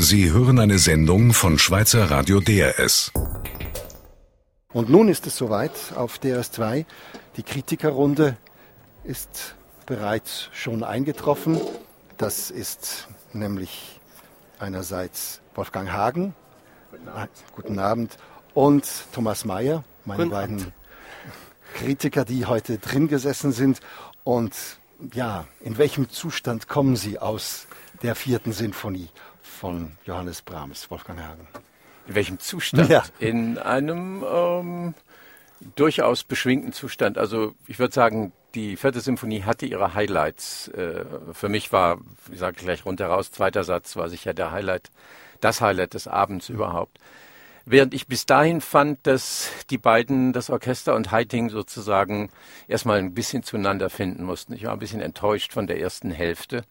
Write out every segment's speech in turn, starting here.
Sie hören eine Sendung von Schweizer Radio DRS. Und nun ist es soweit auf DRS2. Die Kritikerrunde ist bereits schon eingetroffen. Das ist nämlich einerseits Wolfgang Hagen. Guten Abend. Guten Abend. Und Thomas Mayer, meine Guten beiden Abend. Kritiker, die heute drin gesessen sind. Und ja, in welchem Zustand kommen Sie aus der vierten Sinfonie? Von Johannes Brahms, Wolfgang Hagen. In welchem Zustand? Ja. In einem ähm, durchaus beschwingten Zustand. Also ich würde sagen, die vierte Symphonie hatte ihre Highlights. Äh, für mich war, ich sage gleich rundheraus, zweiter Satz war sicher der Highlight, das Highlight des Abends überhaupt. Während ich bis dahin fand, dass die beiden, das Orchester und Heiting sozusagen erstmal ein bisschen zueinander finden mussten. Ich war ein bisschen enttäuscht von der ersten Hälfte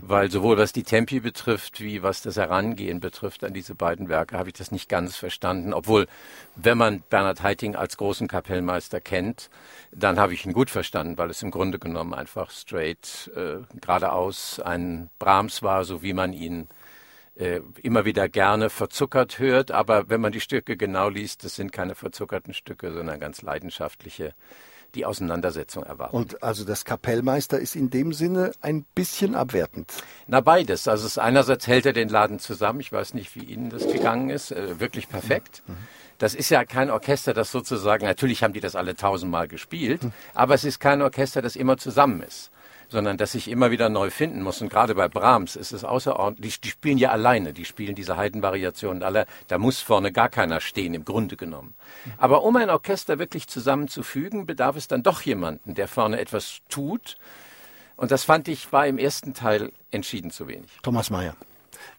weil sowohl was die Tempi betrifft, wie was das Herangehen betrifft an diese beiden Werke, habe ich das nicht ganz verstanden. Obwohl, wenn man Bernhard Heiting als großen Kapellmeister kennt, dann habe ich ihn gut verstanden, weil es im Grunde genommen einfach straight äh, geradeaus ein Brahms war, so wie man ihn äh, immer wieder gerne verzuckert hört. Aber wenn man die Stücke genau liest, das sind keine verzuckerten Stücke, sondern ganz leidenschaftliche die Auseinandersetzung erwarten. Und also das Kapellmeister ist in dem Sinne ein bisschen abwertend. Na beides. Also es, einerseits hält er den Laden zusammen. Ich weiß nicht, wie Ihnen das gegangen ist. Äh, wirklich perfekt. Mhm. Das ist ja kein Orchester, das sozusagen, natürlich haben die das alle tausendmal gespielt, mhm. aber es ist kein Orchester, das immer zusammen ist sondern dass ich immer wieder neu finden muss. Und gerade bei Brahms ist es außerordentlich, die, die spielen ja alleine, die spielen diese Heidenvariationen alle, da muss vorne gar keiner stehen, im Grunde genommen. Aber um ein Orchester wirklich zusammenzufügen, bedarf es dann doch jemanden, der vorne etwas tut. Und das fand ich, war im ersten Teil entschieden zu wenig. Thomas Mayer.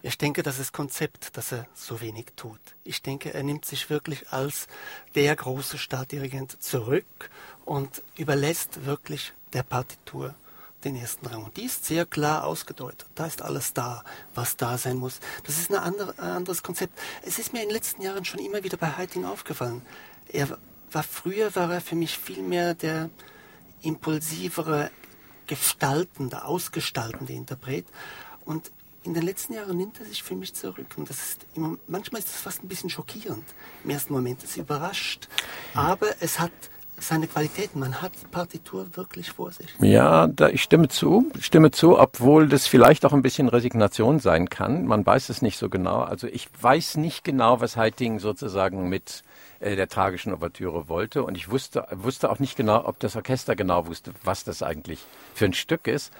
Ich denke, das ist Konzept, dass er so wenig tut. Ich denke, er nimmt sich wirklich als der große Staatsdirigent zurück und überlässt wirklich der Partitur den ersten Rang. Und die ist sehr klar ausgedeutet. Da ist alles da, was da sein muss. Das ist andere, ein anderes Konzept. Es ist mir in den letzten Jahren schon immer wieder bei Heiting aufgefallen. Er war früher war er für mich viel mehr der impulsivere, gestaltende, ausgestaltende Interpret. Und in den letzten Jahren nimmt er sich für mich zurück. Und das ist immer, manchmal ist das fast ein bisschen schockierend. Im ersten Moment ist es überrascht. Aber es hat seine Qualitäten. Man hat die Partitur wirklich vor sich. Ja, da, ich stimme zu, stimme zu, obwohl das vielleicht auch ein bisschen Resignation sein kann. Man weiß es nicht so genau. Also ich weiß nicht genau, was Heiting sozusagen mit äh, der tragischen Ouvertüre wollte. Und ich wusste, wusste auch nicht genau, ob das Orchester genau wusste, was das eigentlich für ein Stück ist.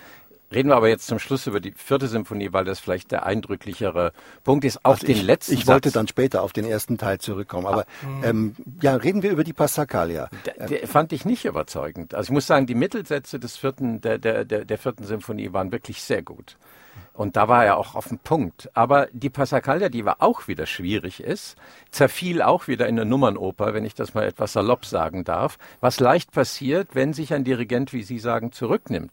Reden wir aber jetzt zum Schluss über die vierte Symphonie, weil das vielleicht der eindrücklichere Punkt ist. Auf also den ich, letzten Ich wollte dann später auf den ersten Teil zurückkommen. Aber ah. ähm, ja, reden wir über die Passacaglia. Der, der fand ich nicht überzeugend. Also ich muss sagen, die Mittelsätze des vierten, der, der, der, der vierten Symphonie waren wirklich sehr gut. Und da war er auch auf dem Punkt. Aber die Passacaglia, die war auch wieder schwierig ist, zerfiel auch wieder in eine Nummernoper, wenn ich das mal etwas salopp sagen darf, was leicht passiert, wenn sich ein Dirigent, wie Sie sagen, zurücknimmt.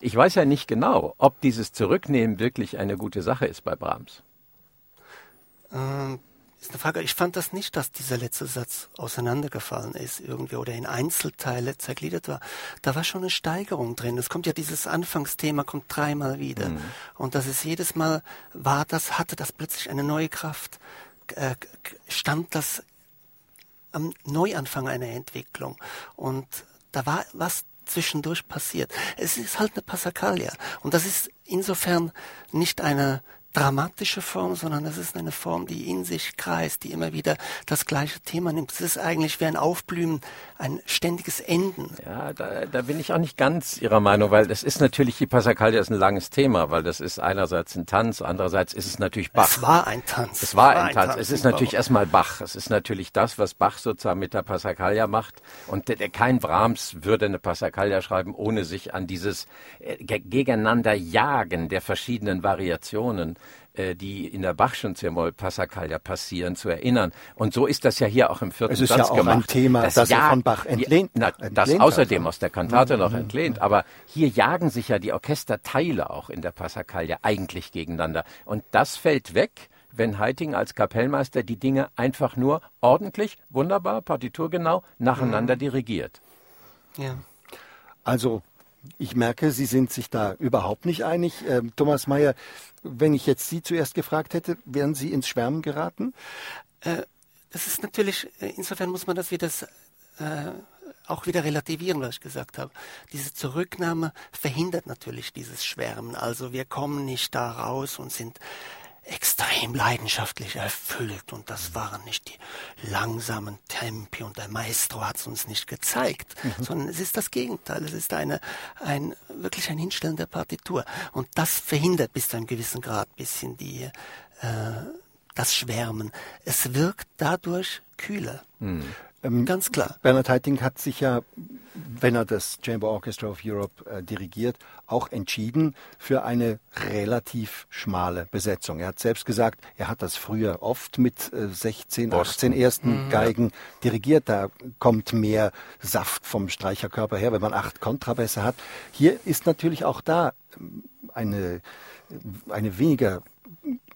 Ich weiß ja nicht genau, ob dieses Zurücknehmen wirklich eine gute Sache ist bei Brahms. Ähm, ist eine Frage. Ich fand das nicht, dass dieser letzte Satz auseinandergefallen ist irgendwie oder in Einzelteile zergliedert war. Da war schon eine Steigerung drin. Es kommt ja dieses Anfangsthema kommt dreimal wieder mhm. und das ist jedes Mal war das hatte das plötzlich eine neue Kraft. Äh, stand das am Neuanfang einer Entwicklung und da war was zwischendurch passiert. Es ist halt eine Passacaglia. Und das ist insofern nicht eine dramatische Form, sondern es ist eine Form, die in sich kreist, die immer wieder das gleiche Thema nimmt. Es ist eigentlich wie ein Aufblühen, ein ständiges Enden. Ja, da, da bin ich auch nicht ganz Ihrer Meinung, weil das ist natürlich, die Passacaglia ist ein langes Thema, weil das ist einerseits ein Tanz, andererseits ist es natürlich Bach. Es war ein Tanz. Es war, es war ein, Tanz. Tanz. Es ist natürlich erstmal Bach. Es ist natürlich das, was Bach sozusagen mit der Passacaglia macht. Und der, der, kein Brahms würde eine Passacaglia schreiben, ohne sich an dieses äh, gegeneinander Jagen der verschiedenen Variationen die in der Bachschen C-Moll Passacaglia passieren, zu erinnern. Und so ist das ja hier auch im vierten Satz gemacht. Es ist ja auch gemacht. ein Thema, das, das ja, von Bach entlehnt. Na, entlehnt das außerdem also. aus der Kantate mhm. noch entlehnt. Aber hier jagen sich ja die Orchesterteile auch in der Passacaglia eigentlich gegeneinander. Und das fällt weg wenn Heiting als Kapellmeister die Dinge einfach nur ordentlich, wunderbar, partiturgenau nacheinander mhm. dirigiert. Ja. Also Ich merke, Sie sind sich da überhaupt nicht einig. Ähm, Thomas Mayer, wenn ich jetzt Sie zuerst gefragt hätte, wären Sie ins Schwärmen geraten? Äh, das ist natürlich, äh, insofern muss man das wieder äh, auch wieder relativieren, was ich gesagt habe. Diese Zurücknahme verhindert natürlich dieses Schwärmen. Also wir kommen nicht da raus und sind extrem leidenschaftlich erfüllt und das waren nicht die langsamen Tempi und der Maestro hat es uns nicht gezeigt, mhm. sondern es ist das Gegenteil. Es ist eine, ein, wirklich ein Hinstellen der Partitur und das verhindert bis zu einem gewissen Grad bisschen die, äh, das Schwärmen. Es wirkt dadurch kühler. Mhm. Ähm, Ganz klar. Bernhard Haitink hat sich ja, wenn er das Chamber Orchestra of Europe äh, dirigiert, auch entschieden für eine relativ schmale Besetzung. Er hat selbst gesagt, er hat das früher oft mit äh, 16, Boston. 18 ersten mhm. Geigen dirigiert. Da kommt mehr Saft vom Streicherkörper her, wenn man acht Kontrabässe hat. Hier ist natürlich auch da ähm, eine, eine weniger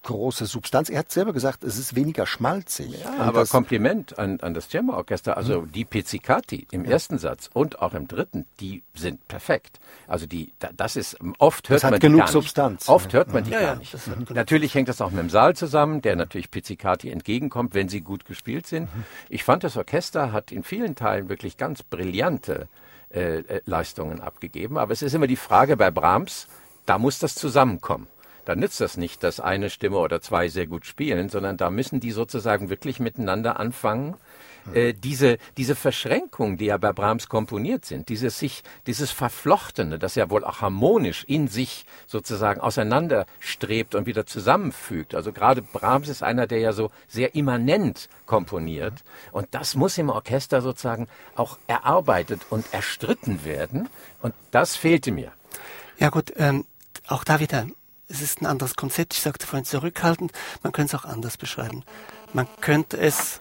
große Substanz. Er hat selber gesagt, es ist weniger schmalzig. Ja, aber Kompliment an, an das Chamber-Orchester. Also mhm. die Pizzicati im ja. ersten Satz und auch im dritten, die sind perfekt. Also die, das ist, oft hört das man genug die gar Substanz. Nicht. Oft hört man die ja, gar nicht. Natürlich hängt das auch mit dem Saal zusammen, der natürlich Pizzicati entgegenkommt, wenn sie gut gespielt sind. Mhm. Ich fand, das Orchester hat in vielen Teilen wirklich ganz brillante äh, äh Leistungen abgegeben. Aber es ist immer die Frage bei Brahms, da muss das zusammenkommen dann nützt das nicht, dass eine Stimme oder zwei sehr gut spielen, sondern da müssen die sozusagen wirklich miteinander anfangen. Äh, diese, diese Verschränkungen, die ja bei Brahms komponiert sind, dieses sich, dieses Verflochtene, das ja wohl auch harmonisch in sich sozusagen auseinanderstrebt und wieder zusammenfügt. Also gerade Brahms ist einer, der ja so sehr immanent komponiert. Und das muss im Orchester sozusagen auch erarbeitet und erstritten werden. Und das fehlte mir. Ja gut, ähm, auch da wieder es ist ein anderes Konzept. Ich sagte vorhin zurückhaltend. Man könnte es auch anders beschreiben. Man könnte es,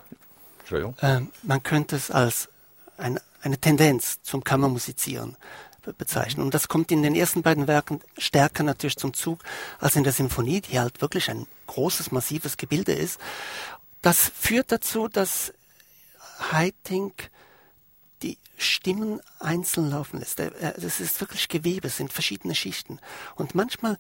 äh, man könnte es als ein, eine Tendenz zum Kammermusizieren bezeichnen. Und das kommt in den ersten beiden Werken stärker natürlich zum Zug als in der Symphonie, die halt wirklich ein großes, massives Gebilde ist. Das führt dazu, dass Haitink die Stimmen einzeln laufen lässt. Das ist wirklich Gewebe, es sind verschiedene Schichten. Und manchmal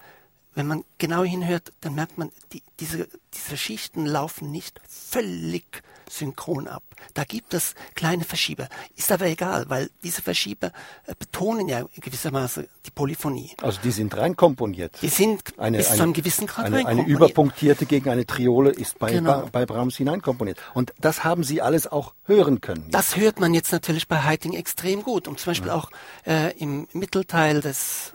wenn man genau hinhört, dann merkt man, die, diese, diese Schichten laufen nicht völlig synchron ab. Da gibt es kleine Verschieber. Ist aber egal, weil diese Verschieber äh, betonen ja gewissermaßen die Polyphonie. Also die sind reinkomponiert. Die sind eine, bis eine, zu einem gewissen Grad eine, eine überpunktierte gegen eine Triole ist bei, genau. bei, bei Brahms hineinkomponiert. Und das haben Sie alles auch hören können. Das hört man jetzt natürlich bei Heiting extrem gut. Und zum Beispiel ja. auch äh, im Mittelteil des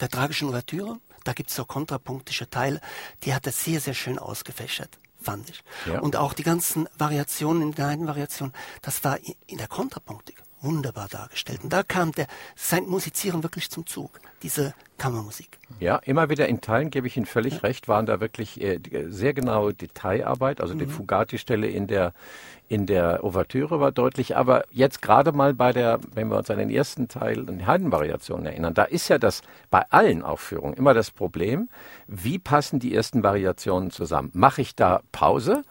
der tragischen Ouvertüre da gibt es so kontrapunktische Teile, die hat er sehr, sehr schön ausgefächert, fand ich. Ja. Und auch die ganzen Variationen in kleinen Variationen, das war in der Kontrapunktik wunderbar dargestellt. Und da kam der, sein Musizieren wirklich zum Zug, diese Kammermusik. Ja, immer wieder in Teilen gebe ich Ihnen völlig ja. recht, waren da wirklich äh, sehr genaue Detailarbeit. Also mhm. die Fugati-Stelle in der, in der Ouvertüre war deutlich, aber jetzt gerade mal bei der, wenn wir uns an den ersten Teil, an die Heidenvariationen erinnern, da ist ja das bei allen Aufführungen immer das Problem, wie passen die ersten Variationen zusammen? Mache ich da Pause?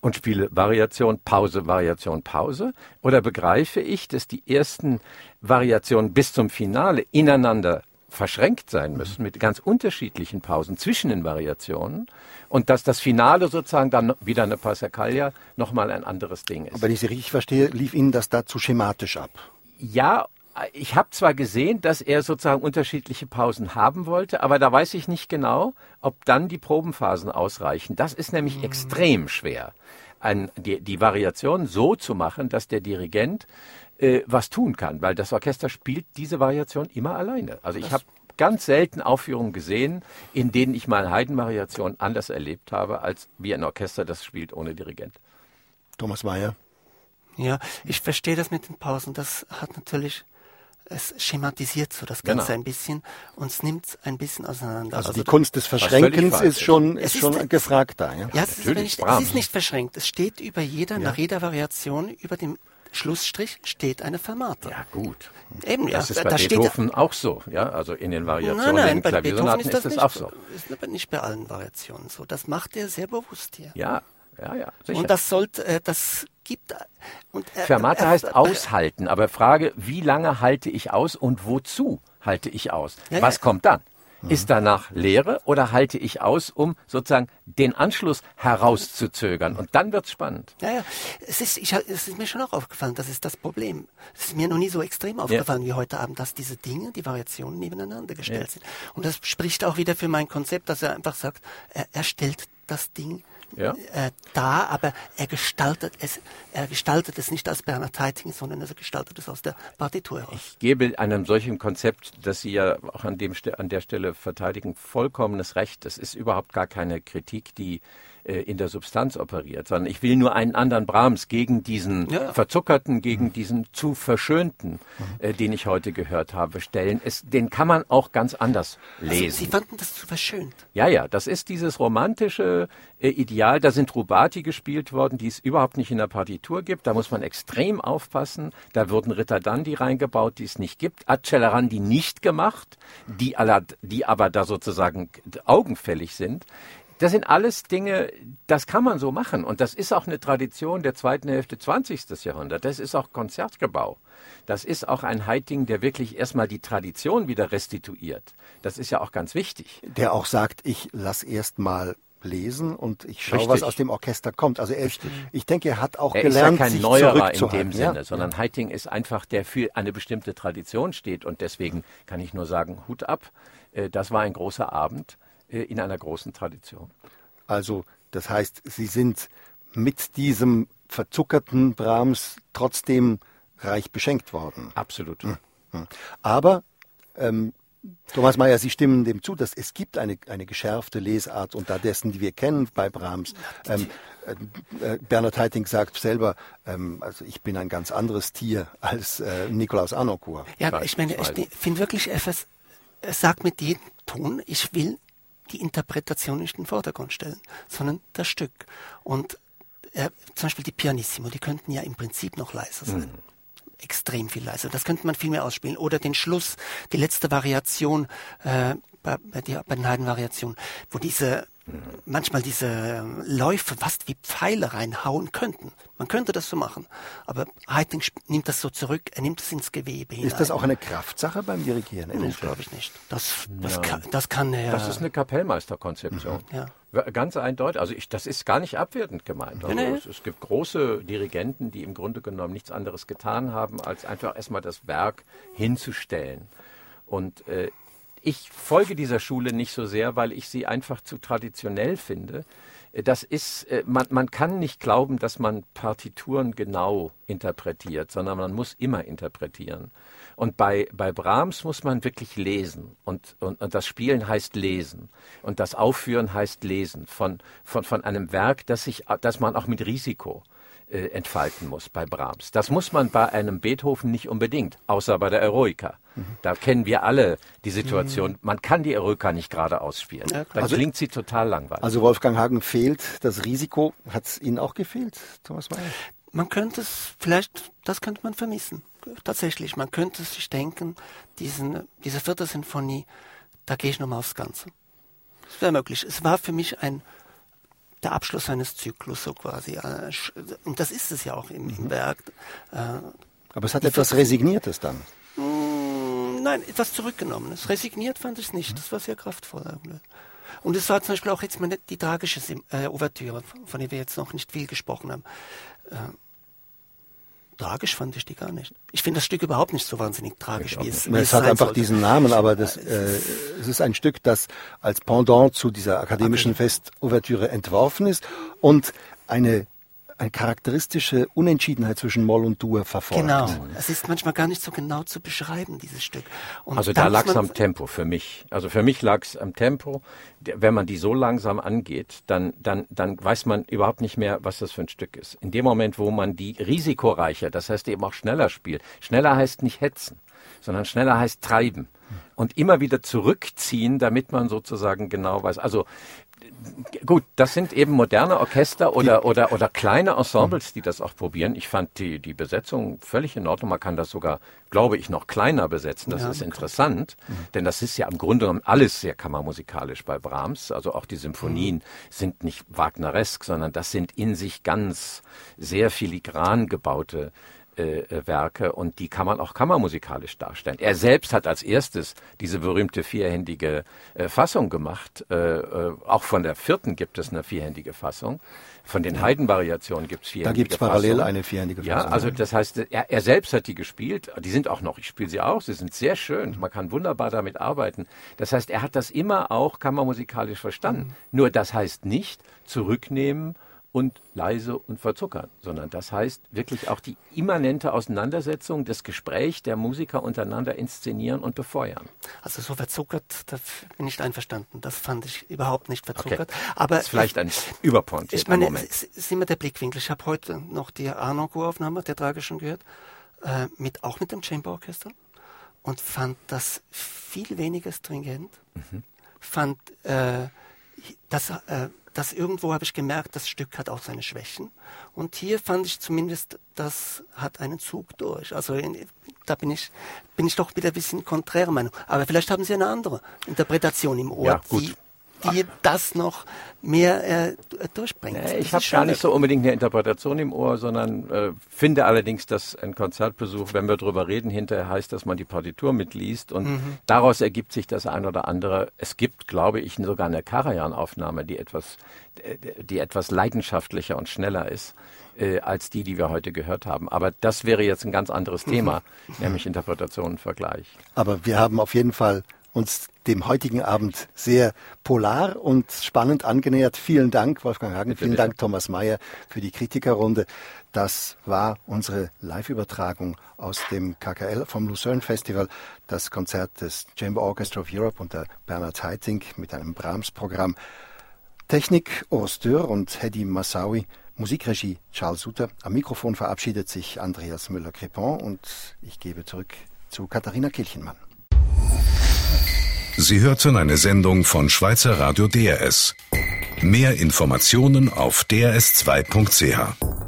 Und spiele Variation, Pause, Variation, Pause? Oder begreife ich, dass die ersten Variationen bis zum Finale ineinander verschränkt sein müssen mit ganz unterschiedlichen Pausen zwischen den Variationen und dass das Finale sozusagen dann wieder eine Passacaglia nochmal ein anderes Ding ist. Aber wenn ich Sie richtig verstehe, lief Ihnen das dazu schematisch ab? Ja, ich habe zwar gesehen, dass er sozusagen unterschiedliche Pausen haben wollte, aber da weiß ich nicht genau, ob dann die Probenphasen ausreichen. Das ist nämlich mhm. extrem schwer, ein, die, die Variation so zu machen, dass der Dirigent äh, was tun kann, weil das Orchester spielt diese Variation immer alleine. Also ich habe ganz selten Aufführungen gesehen, in denen ich mal Heidenvariation anders erlebt habe, als wie ein Orchester das spielt ohne Dirigent. Thomas Mayer. Ja, ich verstehe das mit den Pausen. Das hat natürlich es schematisiert so das Ganze genau. ein bisschen und es nimmt ein bisschen auseinander. Also, also die Kunst des Verschränkens ist schon, ist, ist schon gefragt da. Ja, ja es, ist nicht, es ist nicht verschränkt. Es steht über jeder, ja. nach jeder Variation, über dem Schlussstrich steht eine Fermate. Ja, gut. Eben, ja. Das ist bei da Beethoven auch so, ja, also in den Variationen, nein, nein, bei Beethoven ist das, ist das auch so. Ist aber nicht bei allen Variationen so. Das macht er sehr bewusst hier. Ja, ja, ja. Sicher. Und das sollte, äh, das gibt. Und, äh, Fermate heißt aushalten, aber Frage, wie lange halte ich aus und wozu? halte ich aus. Ja, Was ja. kommt dann? Mhm. Ist danach Lehre oder halte ich aus, um sozusagen den Anschluss herauszuzögern? Und dann wird's spannend. Ja, ja. Es ist, ich, es ist mir schon auch aufgefallen, das ist das Problem. Es ist mir noch nie so extrem aufgefallen ja. wie heute Abend, dass diese Dinge, die Variationen nebeneinander gestellt ja. sind. Und das spricht auch wieder für mein Konzept, dass er einfach sagt, er, er stellt das Ding ja. äh, da, aber er gestaltet es, er gestaltet es nicht als Bernhard Haitink, sondern er gestaltet es aus der Partitur heraus. Ich gebe einem solchen Konzept, das Sie ja auch an, dem, an der Stelle verteidigen, vollkommenes Recht. Das ist überhaupt gar keine Kritik, die äh, in der Substanz operiert, sondern ich will nur einen anderen Brahms gegen diesen ja. verzuckerten, gegen mhm. diesen zu verschönten, mhm. äh, den ich heute gehört habe, stellen. Es, den kann man auch ganz anders also, lesen. Also Sie fanden das zu verschönt? Ja, ja, das ist dieses romantische äh, Ideal. Da sind Rubati gespielt worden, die es überhaupt nicht in der Partitur gibt. Da muss man extrem aufpassen. Da wurden Ritter Dandi reingebaut, die es nicht gibt. Accelerandi nicht gemacht, die, aller, die aber da sozusagen augenfällig sind. Das sind alles Dinge, das kann man so machen. Und das ist auch eine Tradition der zweiten Hälfte 20. Jahrhundert. Das ist auch Konzertgebau. Das ist auch ein Heiting, der wirklich erstmal die Tradition wieder restituiert. Das ist ja auch ganz wichtig. Der auch sagt, ich lass erst mal lesen und ich schaue, Richtig. was aus dem Orchester kommt. Also er, ist, ich denke, er hat auch er gelernt, ist ja kein sich Neuerer in dem Sinne, ja? sondern ja. Heiting ist einfach, der für eine bestimmte Tradition steht und deswegen kann ich nur sagen, Hut ab. Äh, das war ein großer Abend. Äh, in einer großen Tradition. Also, das heißt, Sie sind mit diesem verzuckerten Brahms trotzdem reich beschenkt worden. Absolut. Hm, hm. Aber ähm, Thomas Mayer, Sie stimmen dem zu, dass es gibt eine, eine geschärfte Lesart unterdessen, die wir kennen bei Brahms. Ähm, äh, äh, Bernhard Heiting sagt selber, ähm, also ich bin ein ganz anderes Tier als äh, Nikolaus Anokur. Ja, ich meine, ich finde wirklich, er, er sagt mit jedem Ton, ich will die Interpretation nicht in den Vordergrund stellen, sondern das Stück. Und äh, zum Beispiel die Pianissimo, die könnten ja im Prinzip noch leiser sein. Mhm. Extrem viel leiser. Das könnte man viel mehr ausspielen. Oder den Schluss, die letzte Variation, äh, bei, bei, der, bei den Heidenvariationen, wo diese manchmal diese Läufe fast wie Pfeile reinhauen könnten. Man könnte das so machen. Aber Heiting nimmt das so zurück, er nimmt es ins Gewebe hinein. Ist das auch eine Kraftsache beim Dirigieren? Nein, glaube ich nicht. Das, das, ja. kann, das kann er. Das ist eine Kapellmeisterkonzeption. Mhm. Ja. Ganz eindeutig. Also ich, das ist gar nicht abwertend gemeint. Also nee, nee. Es, es, gibt große Dirigenten, die im Grunde genommen nichts anderes getan haben, als einfach erstmal das Werk hinzustellen. Und äh, ich folge dieser Schule nicht so sehr, weil ich sie einfach zu traditionell finde. Das ist, äh, man, man kann nicht glauben, dass man Partituren genau interpretiert, sondern man muss immer interpretieren. Und bei, bei Brahms muss man wirklich lesen. Und, und, und das Spielen heißt lesen. Und das Aufführen heißt lesen von, von, von einem Werk, das, sich, das man auch mit Risiko äh, entfalten muss bei Brahms. Das muss man bei einem Beethoven nicht unbedingt, außer bei der Eroica. Mhm. Da kennen wir alle die Situation, mhm. man kann die Eroica nicht gerade ausspielen. Ja, Dann also, klingt sie total langweilig. Also Wolfgang Hagen fehlt das Risiko. Hat es Ihnen auch gefehlt, Thomas Mayer? Man könnte es, vielleicht, das könnte man vermissen. Tatsächlich, man könnte sich denken, diesen, diese vierte Sinfonie, da gehe ich nochmal aufs Ganze. Das wäre möglich. Es war für mich ein der Abschluss eines Zyklus so quasi. Äh, und das ist es ja auch im, im mhm. Werk. Äh, Aber es hat etwas Resigniertes dann. Mm, nein, etwas Zurückgenommenes. Resigniert fand ich es nicht. Mhm. Das war sehr kraftvoll. Und es war zum Beispiel auch jetzt mal die tragische äh, Ouvertüre, von der wir jetzt noch nicht viel gesprochen haben. Tragisch fand ich die gar nicht. Ich finde das Stück überhaupt nicht so wahnsinnig tragisch, wie es, wie es, es hat einfach sollte. diesen Namen, aber das, äh, es ist ein Stück, das als Pendant zu dieser akademischen okay. Festouvertüre entworfen ist und eine eine charakteristische Unentschiedenheit zwischen Moll und Dur verfolgt. Genau. Es ist manchmal gar nicht so genau zu beschreiben, dieses Stück. Und also da lag es am Tempo für mich. Also für mich lag es am Tempo. Wenn man die so langsam angeht, dann, dann, dann weiß man überhaupt nicht mehr, was das für ein Stück ist. In dem Moment, wo man die risikoreicher, das heißt eben auch schneller spielt. Schneller heißt nicht hetzen, sondern schneller heißt treiben und immer wieder zurückziehen, damit man sozusagen genau weiß. Also Gut, das sind eben moderne Orchester oder, oder, oder kleine Ensembles, die das auch probieren. Ich fand die, die Besetzung völlig in Ordnung. Man kann das sogar, glaube ich, noch kleiner besetzen. Das ja, ist interessant, mhm. denn das ist ja im Grunde genommen alles sehr kammermusikalisch bei Brahms. Also auch die Symphonien mhm. sind nicht Wagneresk, sondern das sind in sich ganz sehr filigran gebaute äh, Werke und die kann man auch kammermusikalisch darstellen. Er selbst hat als erstes diese berühmte vierhändige äh, Fassung gemacht. Äh, äh, auch von der vierten gibt es eine vierhändige Fassung. Von den. Haydn-Variationen gibt es vierhändige Da gibt es parallel eine vierhändige Fassung. Ja, also das heißt, er, er selbst hat die gespielt. Die sind auch noch, ich spiele sie auch, sie sind sehr schön. Man kann wunderbar damit arbeiten. Das heißt, er hat das immer auch kammermusikalisch verstanden. Mhm. Nur das heißt nicht zurücknehmen und leise und verzuckern, sondern das heißt wirklich auch die immanente Auseinandersetzung, das Gespräch der Musiker untereinander inszenieren und befeuern. Also so verzuckert, da bin ich nicht einverstanden. Das fand ich überhaupt nicht verzuckert. Okay. Aber das ist vielleicht ein Überpont. Ich meine, es ist immer der Blickwinkel. Ich habe heute noch die Arnoncourt-Aufnahme der Tragischen gehört, äh, mit, auch mit dem Chamberorchester und fand das viel weniger stringent. Mhm. Fand äh, das äh, das irgendwo habe ich gemerkt, das Stück hat auch seine Schwächen. Und hier fand ich zumindest, das hat einen Zug durch. Also in, da bin ich, bin ich doch wieder ein bisschen konträre Meinung. Aber vielleicht haben Sie eine andere Interpretation im Ohr, ja, gut. die die das noch mehr äh, durchbringt. Nee, ich habe gar nicht so unbedingt eine Interpretation im Ohr, sondern äh, finde allerdings, dass ein Konzertbesuch, wenn wir darüber reden, hinterher heißt, dass man die Partitur mitliest und mhm. daraus ergibt sich das ein oder andere. Es gibt, glaube ich, sogar eine Karajan-Aufnahme, die etwas, die etwas leidenschaftlicher und schneller ist äh, als die, die wir heute gehört haben. Aber das wäre jetzt ein ganz anderes Thema, mhm. nämlich Interpretationen-Vergleich. Aber wir haben auf jeden Fall uns dem heutigen Abend sehr polar und spannend angenähert. Vielen Dank, Wolfgang Hagen. Vielen Dank, Thomas Mayer, für die Kritikerrunde. Das war unsere Live-Übertragung aus dem KKL vom Lucerne Festival, das Konzert des Chamber Orchestra of Europe unter Bernhard Heiting mit einem Brahms-Programm. Technik Urs Dürr und Hedi Massaui. Musikregie Charles Suter. Am Mikrofon verabschiedet sich Andreas Müller-Crepon und ich gebe zurück zu Katharina Kilchenmann. Sie hörten eine Sendung von Schweizer Radio DRS. Mehr Informationen auf drs2.ch.